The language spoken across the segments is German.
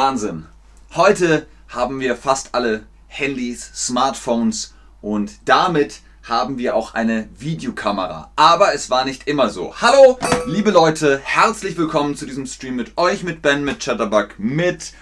Wahnsinn. Heute haben wir fast alle Handys, Smartphones und damit haben wir auch eine Videokamera. Aber es war nicht immer so. Hallo, liebe Leute, herzlich willkommen zu diesem Stream mit euch, mit Ben, mit Chatterbug, mit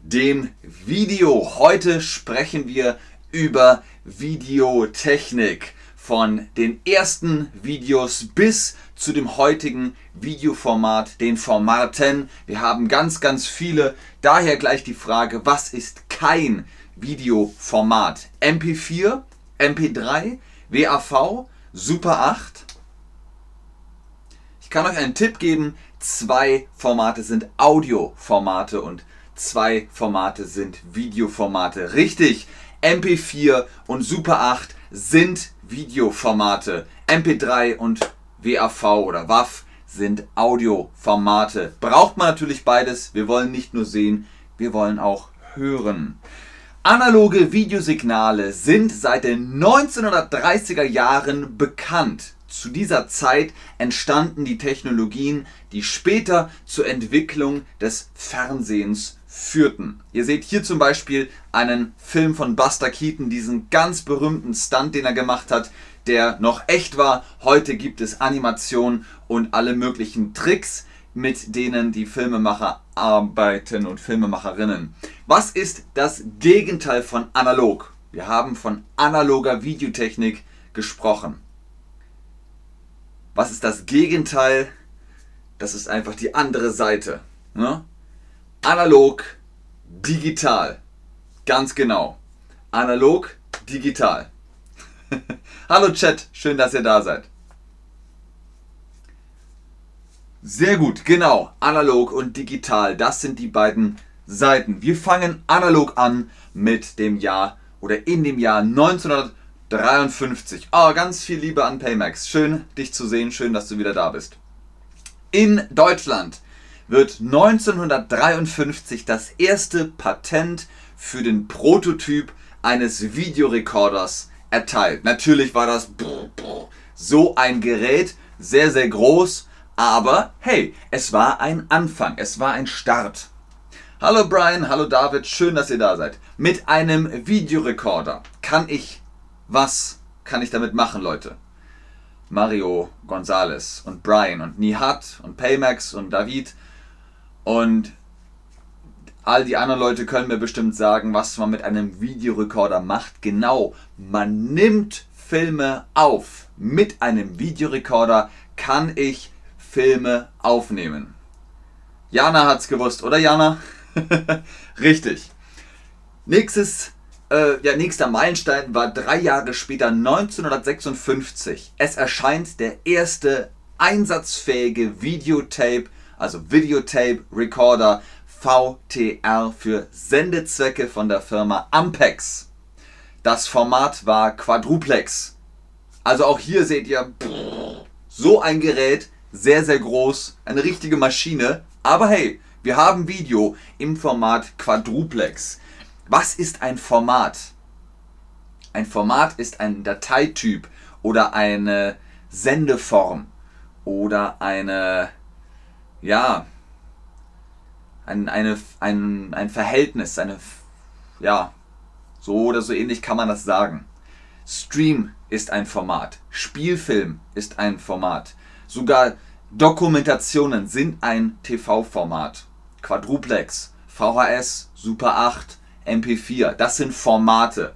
dem Video. Heute sprechen wir über Videotechnik von den ersten Videos bis zu dem heutigen Videoformat, den Formaten. Wir haben ganz, ganz viele. Daher gleich die Frage, was ist kein Videoformat? MP4, MP3, WAV, Super 8. Ich kann euch einen Tipp geben. Zwei Formate sind Audioformate und zwei Formate sind Videoformate. Richtig, MP4 und Super 8 sind Videoformate. MP3 und WAV oder WAV sind Audioformate. Braucht man natürlich beides. Wir wollen nicht nur sehen, wir wollen auch hören. Analoge Videosignale sind seit den 1930er Jahren bekannt. Zu dieser Zeit entstanden die Technologien, die später zur Entwicklung des Fernsehens führten. Ihr seht hier zum Beispiel einen Film von Buster Keaton, diesen ganz berühmten Stunt, den er gemacht hat, der noch echt war. Heute gibt es Animationen und alle möglichen Tricks, mit denen die Filmemacher arbeiten und Filmemacherinnen. Was ist das Gegenteil von analog? Wir haben von analoger Videotechnik gesprochen. Was ist das Gegenteil? Das ist einfach die andere Seite. Ne? Analog, digital. Ganz genau. Analog, digital. Hallo Chat, schön, dass ihr da seid. Sehr gut, genau. Analog und digital, das sind die beiden Seiten. Wir fangen analog an mit dem Jahr oder in dem Jahr 1953. Oh, ganz viel Liebe an Paymax. Schön, dich zu sehen. Schön, dass du wieder da bist. In Deutschland wird 1953 das erste Patent für den Prototyp eines Videorekorders erteilt. Natürlich war das so ein Gerät, sehr, sehr groß, aber hey, es war ein Anfang, es war ein Start. Hallo Brian, hallo David, schön, dass ihr da seid. Mit einem Videorekorder kann ich, was kann ich damit machen, Leute? Mario Gonzales und Brian und Nihat und Paymax und David und all die anderen Leute können mir bestimmt sagen, was man mit einem Videorekorder macht. Genau, man nimmt Filme auf. Mit einem Videorekorder kann ich Filme aufnehmen. Jana hat's gewusst, oder Jana? Richtig. Nächstes, äh, ja, nächster Meilenstein war drei Jahre später, 1956. Es erscheint der erste einsatzfähige Videotape also Videotape Recorder VTR für Sendezwecke von der Firma Ampex. Das Format war Quadruplex. Also auch hier seht ihr so ein Gerät, sehr, sehr groß, eine richtige Maschine. Aber hey, wir haben Video im Format Quadruplex. Was ist ein Format? Ein Format ist ein Dateityp oder eine Sendeform oder eine ja, ein, eine, ein, ein Verhältnis, eine, ja, so oder so ähnlich kann man das sagen. Stream ist ein Format, Spielfilm ist ein Format, sogar Dokumentationen sind ein TV-Format. Quadruplex, VHS, Super 8, MP4, das sind Formate.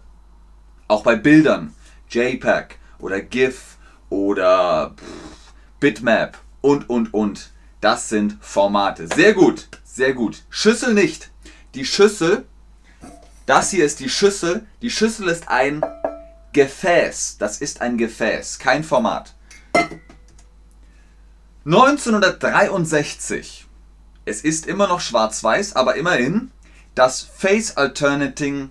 Auch bei Bildern, JPEG oder GIF oder Bitmap und und und. Das sind Formate. Sehr gut, sehr gut. Schüssel nicht. Die Schüssel, das hier ist die Schüssel. Die Schüssel ist ein Gefäß. Das ist ein Gefäß, kein Format. 1963. Es ist immer noch schwarz-weiß, aber immerhin das Face Alternating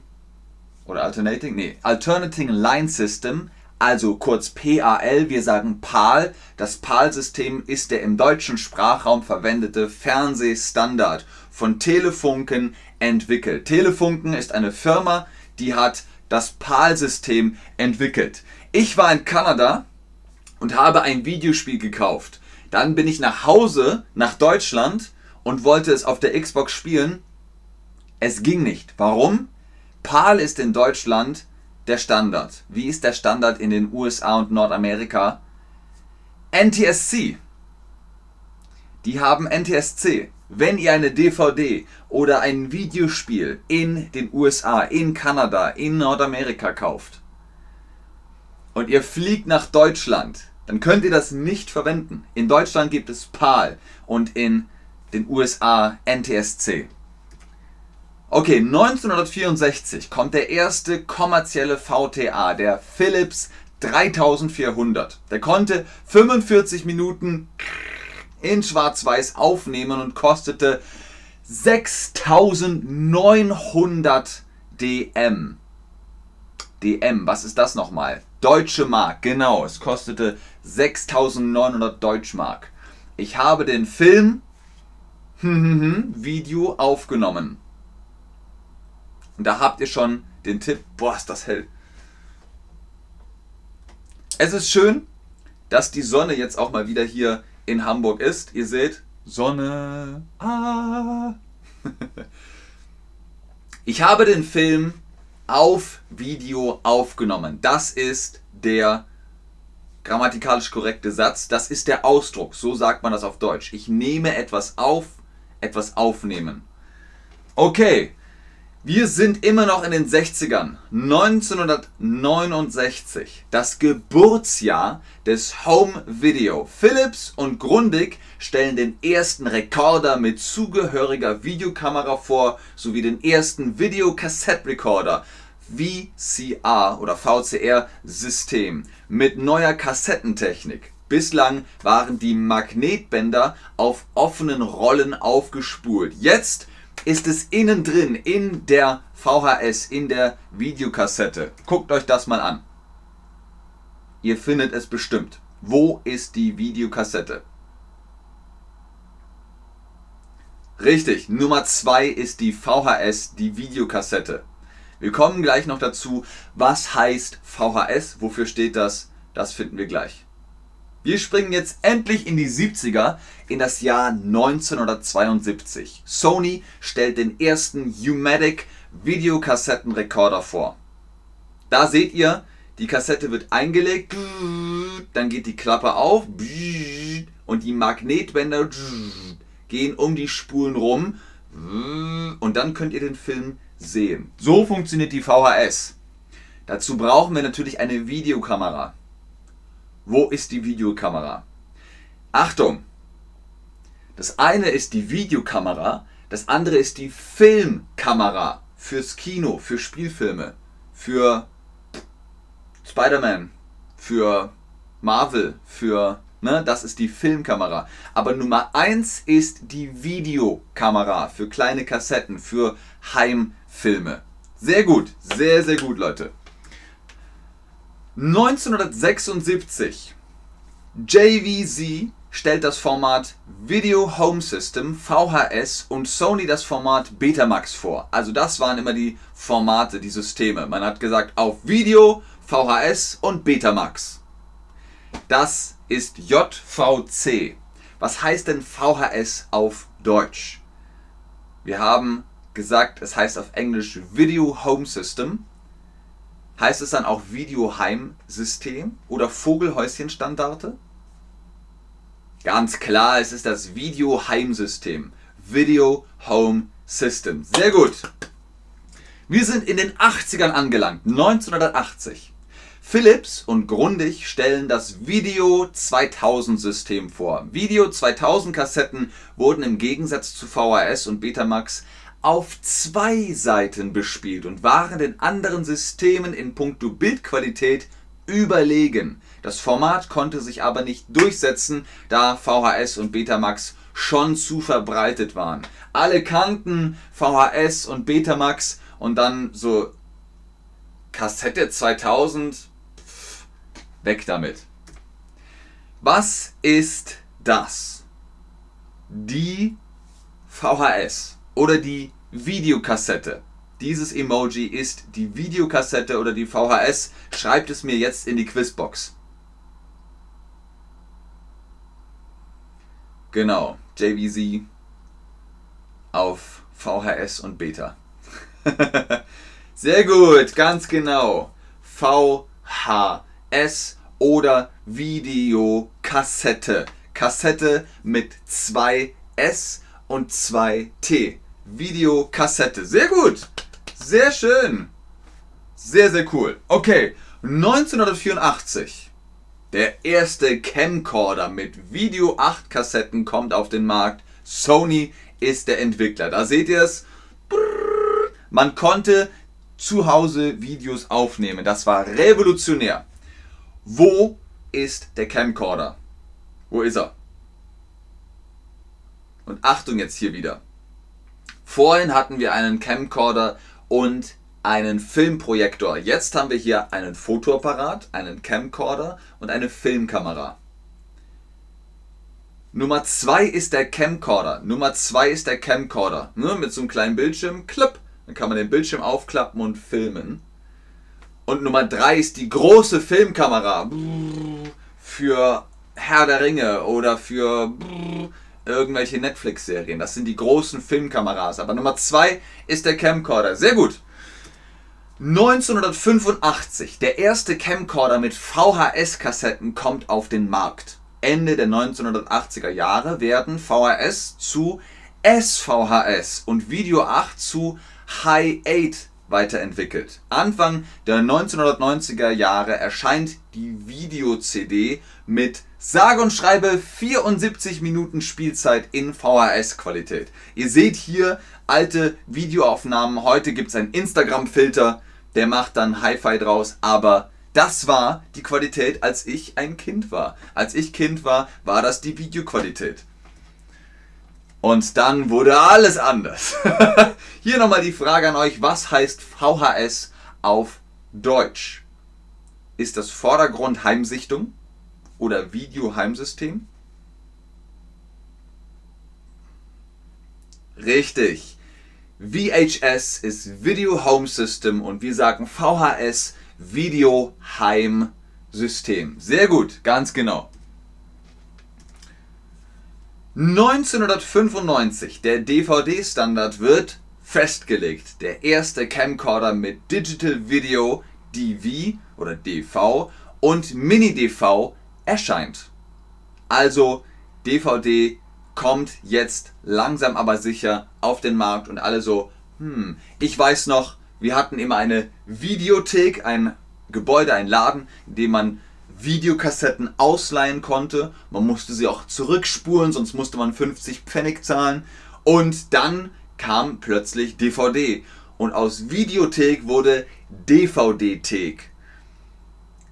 oder Alternating, nee, Alternating Line System also kurz PAL, wir sagen PAL. Das PAL-System ist der im deutschen Sprachraum verwendete Fernsehstandard von Telefunken entwickelt. Telefunken ist eine Firma, die hat das PAL-System entwickelt. Ich war in Kanada und habe ein Videospiel gekauft. Dann bin ich nach Hause, nach Deutschland und wollte es auf der Xbox spielen. Es ging nicht. Warum? PAL ist in Deutschland der Standard. Wie ist der Standard in den USA und Nordamerika? NTSC. Die haben NTSC. Wenn ihr eine DVD oder ein Videospiel in den USA, in Kanada, in Nordamerika kauft und ihr fliegt nach Deutschland, dann könnt ihr das nicht verwenden. In Deutschland gibt es PAL und in den USA NTSC. Okay, 1964 kommt der erste kommerzielle VTA, der Philips 3400. Der konnte 45 Minuten in Schwarz-Weiß aufnehmen und kostete 6900 DM. DM, was ist das nochmal? Deutsche Mark, genau, es kostete 6900 Deutschmark. Ich habe den Film Video aufgenommen. Und da habt ihr schon den Tipp, boah, ist das hell. Es ist schön, dass die Sonne jetzt auch mal wieder hier in Hamburg ist. Ihr seht, Sonne. Ah. ich habe den Film auf Video aufgenommen. Das ist der grammatikalisch korrekte Satz. Das ist der Ausdruck. So sagt man das auf Deutsch. Ich nehme etwas auf, etwas aufnehmen. Okay, wir sind immer noch in den 60ern. 1969. Das Geburtsjahr des Home Video. Philips und Grundig stellen den ersten Rekorder mit zugehöriger Videokamera vor, sowie den ersten Videokassettrekorder. VCR oder VCR-System mit neuer Kassettentechnik. Bislang waren die Magnetbänder auf offenen Rollen aufgespult. Jetzt ist es innen drin, in der VHS, in der Videokassette. Guckt euch das mal an. Ihr findet es bestimmt. Wo ist die Videokassette? Richtig, Nummer 2 ist die VHS, die Videokassette. Wir kommen gleich noch dazu, was heißt VHS, wofür steht das, das finden wir gleich. Wir springen jetzt endlich in die 70er, in das Jahr 1972. Sony stellt den ersten Umatic Videokassettenrekorder vor. Da seht ihr, die Kassette wird eingelegt, dann geht die Klappe auf und die Magnetbänder gehen um die Spulen rum und dann könnt ihr den Film sehen. So funktioniert die VHS. Dazu brauchen wir natürlich eine Videokamera. Wo ist die Videokamera? Achtung! Das eine ist die Videokamera, das andere ist die Filmkamera fürs Kino, für Spielfilme, für Spider-Man, für Marvel, für Ne, das ist die Filmkamera. Aber Nummer 1 ist die Videokamera für kleine Kassetten, für Heimfilme. Sehr gut, sehr, sehr gut, Leute. 1976 JVZ stellt das Format Video Home System VHS und Sony das Format Betamax vor. Also das waren immer die Formate, die Systeme. Man hat gesagt auf Video, VHS und Betamax. Das ist JVC. Was heißt denn VHS auf Deutsch? Wir haben gesagt, es heißt auf Englisch Video Home System. Heißt es dann auch Videoheimsystem oder Vogelhäuschenstandarte? Ganz klar, es ist das Videoheimsystem. Video Home System. Sehr gut. Wir sind in den 80ern angelangt, 1980. Philips und Grundig stellen das Video 2000 System vor. Video 2000 Kassetten wurden im Gegensatz zu VHS und Betamax auf zwei Seiten bespielt und waren den anderen Systemen in puncto Bildqualität überlegen. Das Format konnte sich aber nicht durchsetzen, da VHS und Betamax schon zu verbreitet waren. Alle kannten VHS und Betamax und dann so Kassette 2000, pff, weg damit. Was ist das? Die VHS oder die Videokassette. Dieses Emoji ist die Videokassette oder die VHS. Schreibt es mir jetzt in die Quizbox. Genau, JVZ auf VHS und Beta. Sehr gut, ganz genau. VHS oder Videokassette. Kassette mit zwei S und zwei T. Videokassette. Sehr gut. Sehr schön. Sehr, sehr cool. Okay, 1984. Der erste Camcorder mit Video 8 Kassetten kommt auf den Markt. Sony ist der Entwickler. Da seht ihr es. Man konnte zu Hause Videos aufnehmen. Das war revolutionär. Wo ist der Camcorder? Wo ist er? Und Achtung jetzt hier wieder. Vorhin hatten wir einen Camcorder und einen Filmprojektor. Jetzt haben wir hier einen Fotoapparat, einen Camcorder und eine Filmkamera. Nummer 2 ist der Camcorder. Nummer 2 ist der Camcorder. Ne, mit so einem kleinen Bildschirm, klapp, dann kann man den Bildschirm aufklappen und filmen. Und Nummer 3 ist die große Filmkamera für Herr der Ringe oder für irgendwelche Netflix-Serien. Das sind die großen Filmkameras. Aber Nummer 2 ist der Camcorder. Sehr gut. 1985, der erste Camcorder mit VHS-Kassetten kommt auf den Markt. Ende der 1980er Jahre werden VHS zu SVHS und Video 8 zu High 8 weiterentwickelt. Anfang der 1990er Jahre erscheint die Video-CD mit sage und schreibe 74 Minuten Spielzeit in VHS-Qualität. Ihr seht hier alte Videoaufnahmen. Heute gibt es einen Instagram-Filter, der macht dann Hi-Fi draus, aber das war die Qualität, als ich ein Kind war. Als ich Kind war, war das die Videoqualität. Und dann wurde alles anders. Hier nochmal die Frage an euch, was heißt VHS auf Deutsch? Ist das Vordergrund Heimsichtung oder Videoheimsystem? Richtig. VHS ist Video Home System und wir sagen VHS Video Heim System. Sehr gut, ganz genau. 1995, der DVD-Standard wird festgelegt. Der erste Camcorder mit Digital Video DV oder DV und Mini-DV erscheint. Also DVD kommt jetzt langsam aber sicher auf den Markt und alle so, hm, ich weiß noch, wir hatten immer eine Videothek, ein Gebäude, ein Laden, in dem man Videokassetten ausleihen konnte. Man musste sie auch zurückspulen, sonst musste man 50 Pfennig zahlen. Und dann kam plötzlich DVD. Und aus Videothek wurde DVD-Thek.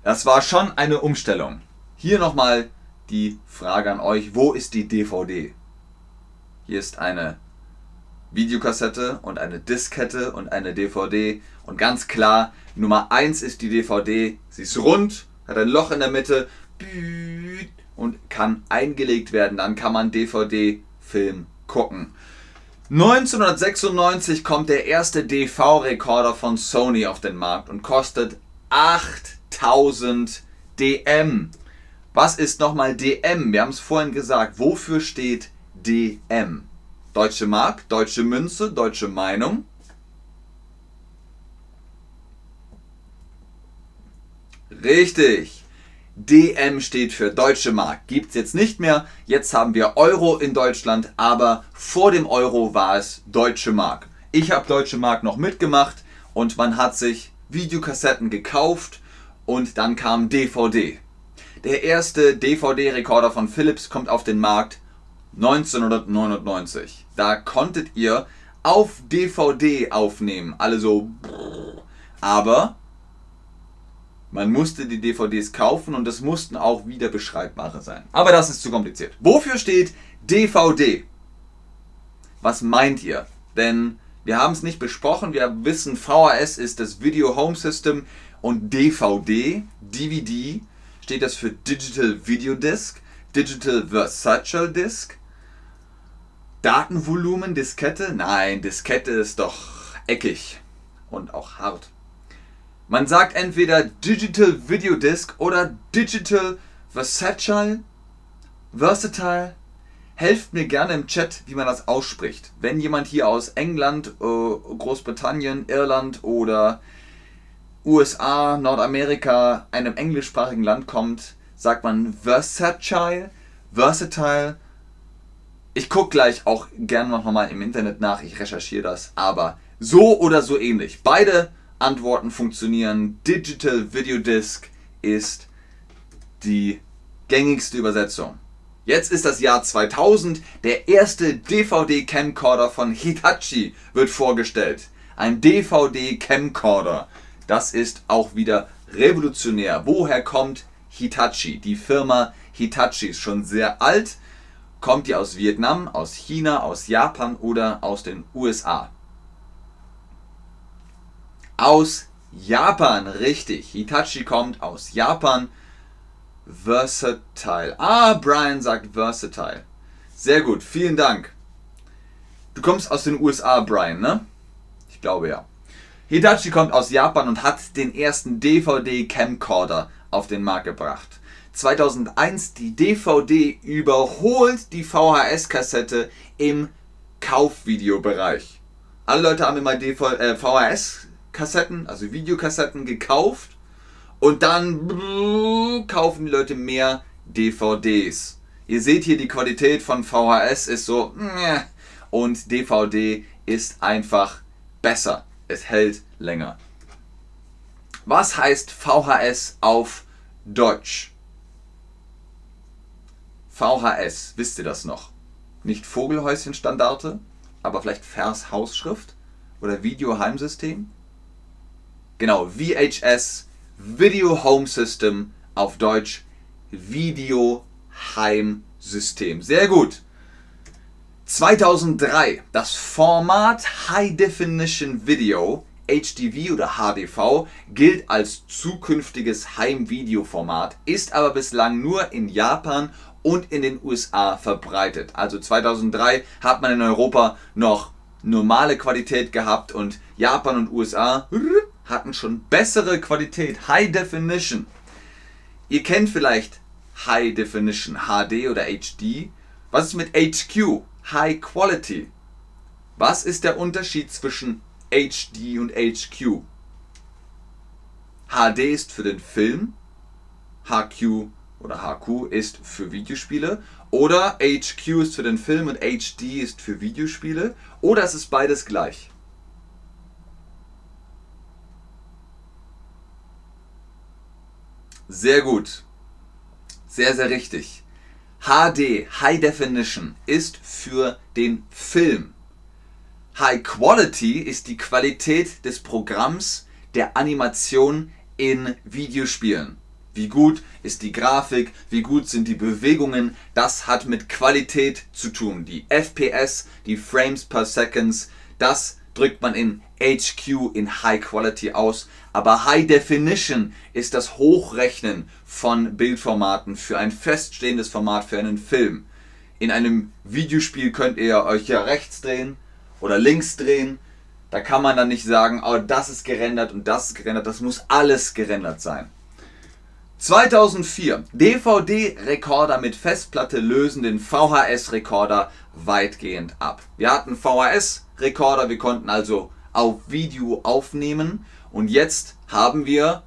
Das war schon eine Umstellung. Hier nochmal die Frage an euch, wo ist die DVD? Hier ist eine Videokassette und eine Diskette und eine DVD. Und ganz klar, Nummer 1 ist die DVD. Sie ist rund, hat ein Loch in der Mitte und kann eingelegt werden. Dann kann man DVD-Film gucken. 1996 kommt der erste DV-Rekorder von Sony auf den Markt und kostet 8000 DM. Was ist nochmal DM? Wir haben es vorhin gesagt. Wofür steht DM? Deutsche Mark, deutsche Münze, deutsche Meinung. Richtig. DM steht für Deutsche Mark. Gibt es jetzt nicht mehr. Jetzt haben wir Euro in Deutschland, aber vor dem Euro war es Deutsche Mark. Ich habe Deutsche Mark noch mitgemacht und man hat sich Videokassetten gekauft und dann kam DVD. Der erste DVD-Rekorder von Philips kommt auf den Markt 1999. Da konntet ihr auf DVD aufnehmen. Alle so. Aber man musste die DVDs kaufen und es mussten auch wieder beschreibbare sein. Aber das ist zu kompliziert. Wofür steht DVD? Was meint ihr? Denn wir haben es nicht besprochen. Wir wissen, VHS ist das Video Home System und DVD, DVD, steht das für Digital Video Disc, Digital Versatile Disc Datenvolumen, Diskette? Nein, Diskette ist doch eckig und auch hart. Man sagt entweder Digital Video Disc oder Digital Versatile. Versatile. helft mir gerne im Chat, wie man das ausspricht. Wenn jemand hier aus England, äh, Großbritannien, Irland oder USA, Nordamerika, einem englischsprachigen Land kommt, sagt man versatile, versatile. Ich gucke gleich auch gerne noch mal im Internet nach, ich recherchiere das, aber so oder so ähnlich. Beide Antworten funktionieren. Digital Video Disc ist die gängigste Übersetzung. Jetzt ist das Jahr 2000. Der erste DVD-Camcorder von Hitachi wird vorgestellt. Ein DVD-Camcorder. Das ist auch wieder revolutionär. Woher kommt Hitachi? Die Firma Hitachi ist schon sehr alt. Kommt die aus Vietnam, aus China, aus Japan oder aus den USA? Aus Japan, richtig. Hitachi kommt aus Japan. Versatile. Ah, Brian sagt versatile. Sehr gut, vielen Dank. Du kommst aus den USA, Brian, ne? Ich glaube ja. Hitachi kommt aus Japan und hat den ersten DVD-Camcorder auf den Markt gebracht. 2001 die DVD überholt die VHS-Kassette im Kaufvideobereich. Alle Leute haben immer VHS-Kassetten, also Videokassetten gekauft und dann kaufen die Leute mehr DVDs. Ihr seht hier, die Qualität von VHS ist so und DVD ist einfach besser. Es hält länger. Was heißt VHS auf Deutsch? VHS, wisst ihr das noch? Nicht Vogelhäuschen-Standarte, aber vielleicht Vers-Hausschrift oder Video-Heimsystem? Genau, VHS Video Home System, auf Deutsch Video Heimsystem. Sehr gut. 2003, das Format High Definition Video, HDV oder HDV, gilt als zukünftiges Heimvideoformat, ist aber bislang nur in Japan und in den USA verbreitet. Also 2003 hat man in Europa noch normale Qualität gehabt und Japan und USA hatten schon bessere Qualität, High Definition. Ihr kennt vielleicht High Definition, HD oder HD. Was ist mit HQ, High Quality? Was ist der Unterschied zwischen HD und HQ? HD ist für den Film, HQ oder HQ ist für Videospiele oder HQ ist für den Film und HD ist für Videospiele oder es ist beides gleich. Sehr gut. Sehr, sehr richtig. HD, High Definition, ist für den Film. High Quality ist die Qualität des Programms der Animation in Videospielen. Wie gut ist die Grafik, wie gut sind die Bewegungen, das hat mit Qualität zu tun. Die FPS, die Frames per Seconds, das drückt man in HQ in High Quality aus, aber High Definition ist das Hochrechnen von Bildformaten für ein feststehendes Format für einen Film. In einem Videospiel könnt ihr euch ja rechts drehen oder links drehen. Da kann man dann nicht sagen, oh, das ist gerendert und das ist gerendert. Das muss alles gerendert sein. 2004. DVD-Rekorder mit Festplatte lösen den VHS-Rekorder weitgehend ab. Wir hatten VHS-Rekorder, wir konnten also auf Video aufnehmen. Und jetzt haben wir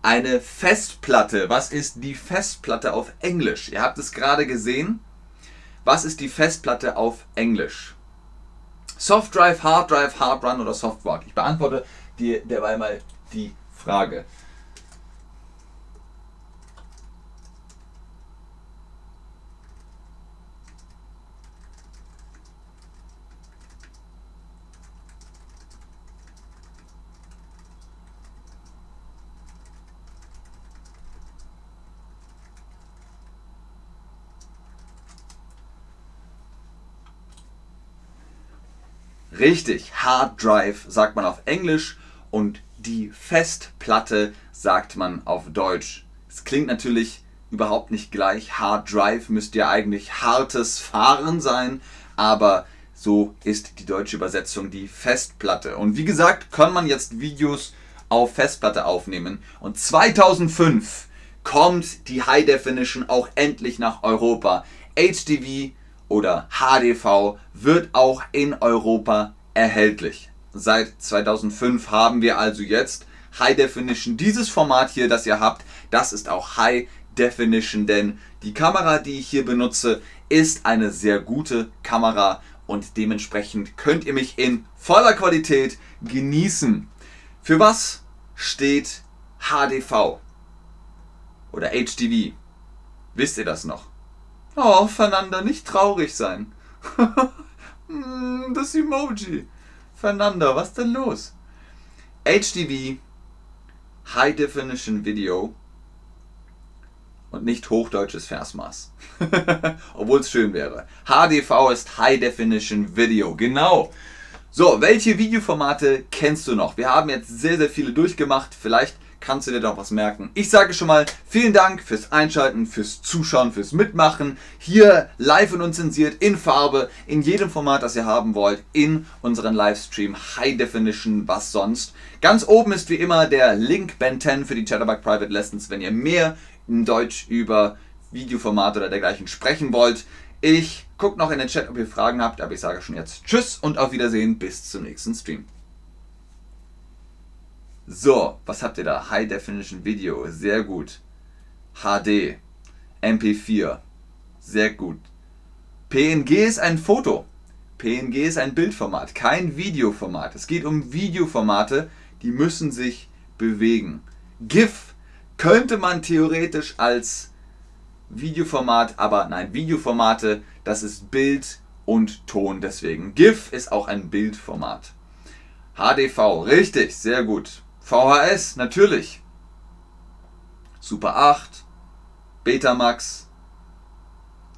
eine Festplatte. Was ist die Festplatte auf Englisch? Ihr habt es gerade gesehen. Was ist die Festplatte auf Englisch? Soft Drive, Hard Drive, Hard Run oder Soft Rock? Ich beantworte dir derweil mal die Frage. Richtig, Hard Drive sagt man auf Englisch und die Festplatte sagt man auf Deutsch. Es klingt natürlich überhaupt nicht gleich. Hard Drive müsste ja eigentlich hartes Fahren sein, aber so ist die deutsche Übersetzung die Festplatte. Und wie gesagt, kann man jetzt Videos auf Festplatte aufnehmen. Und 2005 kommt die High Definition auch endlich nach Europa. HDV oder HDV wird auch in Europa erhältlich. Seit 2005 haben wir also jetzt High Definition. Dieses Format hier, das ihr habt, das ist auch High Definition, denn die Kamera, die ich hier benutze, ist eine sehr gute Kamera und dementsprechend könnt ihr mich in voller Qualität genießen. Für was steht HDV oder HDV? Wisst ihr das noch? Oh, Fernanda, nicht traurig sein. Hm, das Emoji. Fernanda, was denn los? HDV, High Definition Video und nicht hochdeutsches Versmaß. Obwohl es schön wäre. HDV ist High Definition Video. Genau. So, welche Videoformate kennst du noch? Wir haben jetzt sehr, sehr viele durchgemacht. Vielleicht kannst du dir doch was merken. Ich sage schon mal vielen Dank fürs Einschalten, fürs Zuschauen, fürs Mitmachen. Hier live und unzensiert in Farbe, in jedem Format, das ihr haben wollt, in unseren Livestream High Definition, was sonst. Ganz oben ist wie immer der Link Ben 10 für die Chatterbug Private Lessons, wenn ihr mehr in Deutsch über Videoformat oder dergleichen sprechen wollt. Ich gucke noch in den Chat, ob ihr Fragen habt, aber ich sage schon jetzt Tschüss und auf Wiedersehen bis zum nächsten Stream. So, was habt ihr da? High Definition Video, sehr gut. HD, MP4, sehr gut. PNG ist ein Foto. PNG ist ein Bildformat, kein Videoformat. Es geht um Videoformate, die müssen sich bewegen. GIF könnte man theoretisch als Videoformat, aber nein, Videoformate, das ist Bild und Ton deswegen. GIF ist auch ein Bildformat. HDV, richtig, sehr gut. VHS, natürlich. Super 8, Betamax,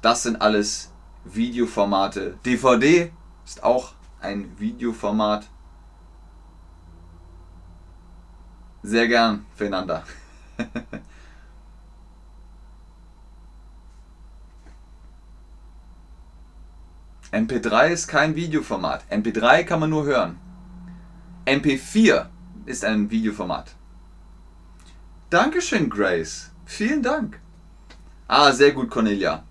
das sind alles Videoformate. DVD ist auch ein Videoformat. Sehr gern, Fernanda. MP3 ist kein Videoformat. MP3 kann man nur hören. MP4 ist ein Videoformat. Dankeschön, Grace. Vielen Dank. Ah, sehr gut, Cornelia.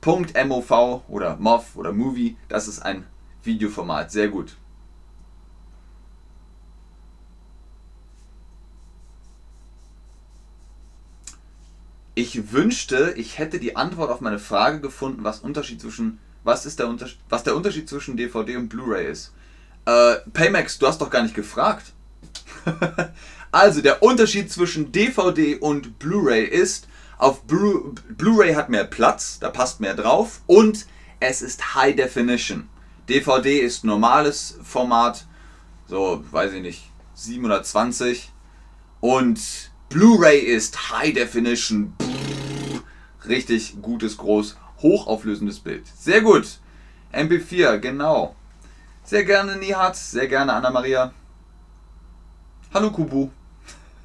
Punkt MOV oder MOV oder Movie, das ist ein Videoformat. Sehr gut. Ich wünschte, ich hätte die Antwort auf meine Frage gefunden, was Unterschied zwischen was ist der was der Unterschied zwischen DVD und Blu-ray ist. Äh, Paymax, du hast doch gar nicht gefragt. also der Unterschied zwischen DVD und Blu-ray ist, auf Blu-ray hat mehr Platz, da passt mehr drauf und es ist High Definition. DVD ist normales Format, so weiß ich nicht, 720 und Blu-ray ist High Definition. Richtig gutes, groß, hochauflösendes Bild. Sehr gut. MP4, genau. Sehr gerne Nihat, sehr gerne Anna-Maria. Hallo Kubu.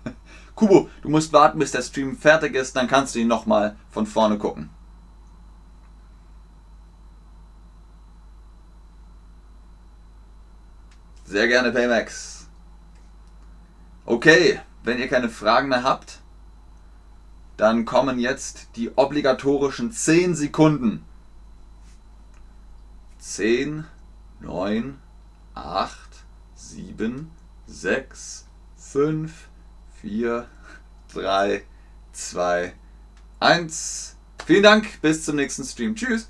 Kubu, du musst warten, bis der Stream fertig ist, dann kannst du ihn nochmal von vorne gucken. Sehr gerne Paymax. Okay, wenn ihr keine Fragen mehr habt, dann kommen jetzt die obligatorischen 10 Sekunden. 10, 9, 8, 7, 6, 5, 4, 3, 2, 1. Vielen Dank, bis zum nächsten Stream. Tschüss.